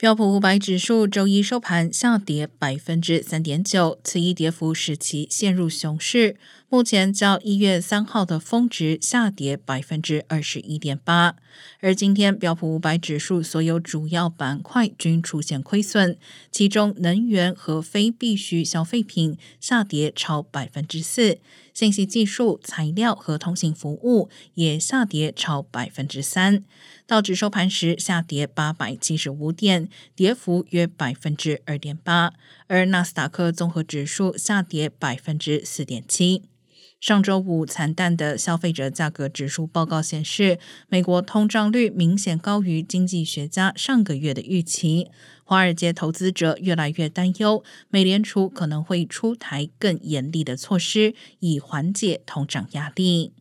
标普五百指数周一收盘下跌百分之三点九，此一跌幅使其陷入熊市。目前较一月三号的峰值下跌百分之二十一点八。而今天标普五百指数所有主要板块均出现亏损，其中能源和非必需消费品下跌超百分之四，信息技术、材料和通信服务也下跌超百分之三。道指收盘时下跌八百七十五点。跌幅约百分之二点八，而纳斯达克综合指数下跌百分之四点七。上周五惨淡的消费者价格指数报告显示，美国通胀率明显高于经济学家上个月的预期。华尔街投资者越来越担忧，美联储可能会出台更严厉的措施，以缓解通胀压力。